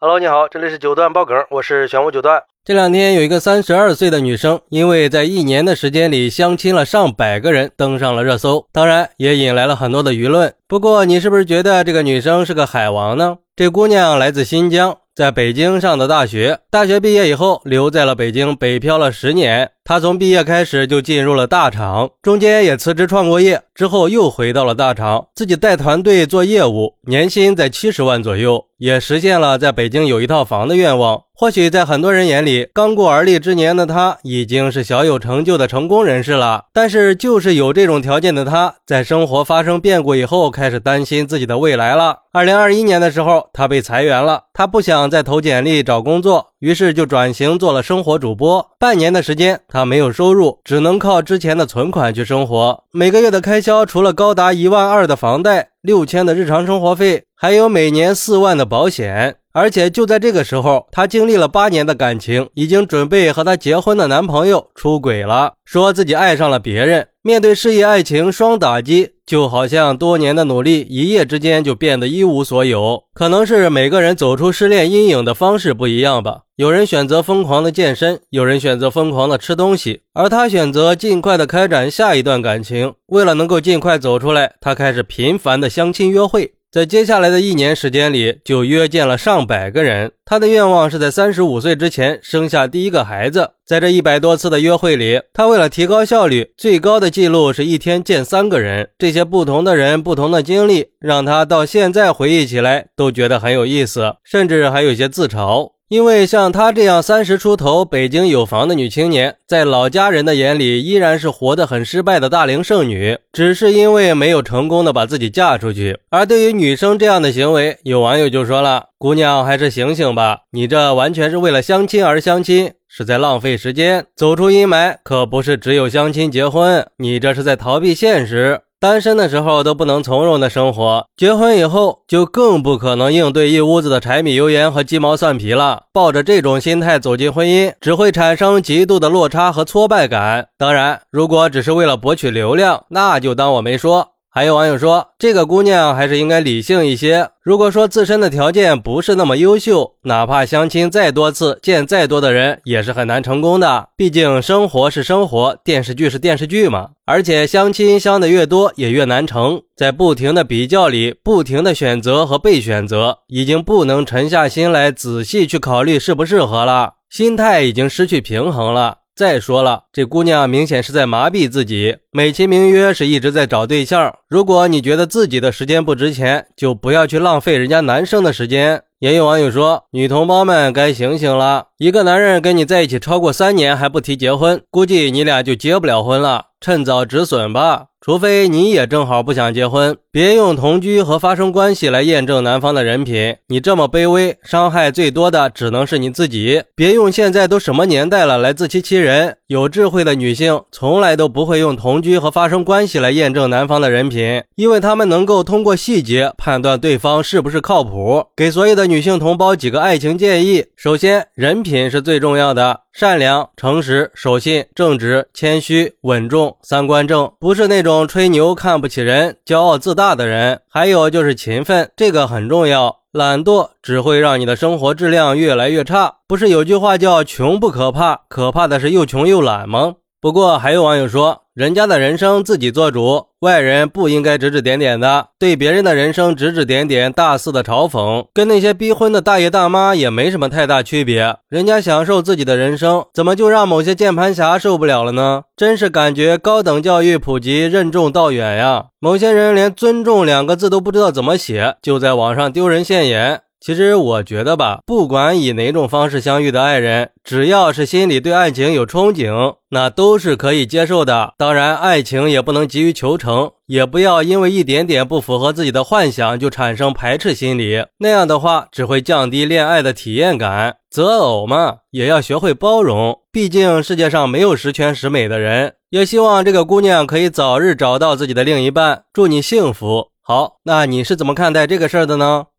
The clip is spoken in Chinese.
Hello，你好，这里是九段爆梗，我是玄武九段。这两天有一个三十二岁的女生，因为在一年的时间里相亲了上百个人，登上了热搜，当然也引来了很多的舆论。不过，你是不是觉得这个女生是个海王呢？这姑娘来自新疆。在北京上的大学，大学毕业以后留在了北京，北漂了十年。他从毕业开始就进入了大厂，中间也辞职创过业，之后又回到了大厂，自己带团队做业务，年薪在七十万左右，也实现了在北京有一套房的愿望。或许在很多人眼里，刚过而立之年的他已经是小有成就的成功人士了。但是，就是有这种条件的他，在生活发生变故以后，开始担心自己的未来了。二零二一年的时候，他被裁员了，他不想再投简历找工作。于是就转型做了生活主播，半年的时间，他没有收入，只能靠之前的存款去生活。每个月的开销，除了高达一万二的房贷、六千的日常生活费，还有每年四万的保险。而且就在这个时候，她经历了八年的感情，已经准备和她结婚的男朋友出轨了，说自己爱上了别人。面对事业爱情双打击，就好像多年的努力一夜之间就变得一无所有。可能是每个人走出失恋阴影的方式不一样吧。有人选择疯狂的健身，有人选择疯狂的吃东西，而他选择尽快的开展下一段感情。为了能够尽快走出来，他开始频繁的相亲约会。在接下来的一年时间里，就约见了上百个人。他的愿望是在三十五岁之前生下第一个孩子。在这一百多次的约会里，他为了提高效率，最高的记录是一天见三个人。这些不同的人、不同的经历，让他到现在回忆起来都觉得很有意思，甚至还有些自嘲。因为像她这样三十出头、北京有房的女青年，在老家人的眼里依然是活得很失败的大龄剩女，只是因为没有成功的把自己嫁出去。而对于女生这样的行为，有网友就说了：“姑娘，还是醒醒吧，你这完全是为了相亲而相亲，是在浪费时间。走出阴霾可不是只有相亲结婚，你这是在逃避现实。”单身的时候都不能从容的生活，结婚以后就更不可能应对一屋子的柴米油盐和鸡毛蒜皮了。抱着这种心态走进婚姻，只会产生极度的落差和挫败感。当然，如果只是为了博取流量，那就当我没说。还有网友说，这个姑娘还是应该理性一些。如果说自身的条件不是那么优秀，哪怕相亲再多次，见再多的人，也是很难成功的。毕竟生活是生活，电视剧是电视剧嘛。而且相亲相的越多，也越难成。在不停的比较里，不停的选择和被选择，已经不能沉下心来仔细去考虑适不适合了，心态已经失去平衡了。再说了，这姑娘明显是在麻痹自己，美其名曰是一直在找对象。如果你觉得自己的时间不值钱，就不要去浪费人家男生的时间。也有网友说，女同胞们该醒醒了，一个男人跟你在一起超过三年还不提结婚，估计你俩就结不了婚了。趁早止损吧，除非你也正好不想结婚，别用同居和发生关系来验证男方的人品。你这么卑微，伤害最多的只能是你自己。别用现在都什么年代了来自欺欺人。有智慧的女性从来都不会用同居和发生关系来验证男方的人品，因为他们能够通过细节判断对方是不是靠谱。给所有的女性同胞几个爱情建议：首先，人品是最重要的。善良、诚实、守信、正直、谦虚、稳重，三观正，不是那种吹牛、看不起人、骄傲自大的人。还有就是勤奋，这个很重要。懒惰只会让你的生活质量越来越差。不是有句话叫“穷不可怕，可怕的是又穷又懒”吗？不过还有网友说。人家的人生自己做主，外人不应该指指点点的。对别人的人生指指点点，大肆的嘲讽，跟那些逼婚的大爷大妈也没什么太大区别。人家享受自己的人生，怎么就让某些键盘侠受不了了呢？真是感觉高等教育普及任重道远呀！某些人连“尊重”两个字都不知道怎么写，就在网上丢人现眼。其实我觉得吧，不管以哪种方式相遇的爱人，只要是心里对爱情有憧憬，那都是可以接受的。当然，爱情也不能急于求成，也不要因为一点点不符合自己的幻想就产生排斥心理。那样的话，只会降低恋爱的体验感。择偶嘛，也要学会包容，毕竟世界上没有十全十美的人。也希望这个姑娘可以早日找到自己的另一半，祝你幸福。好，那你是怎么看待这个事儿的呢？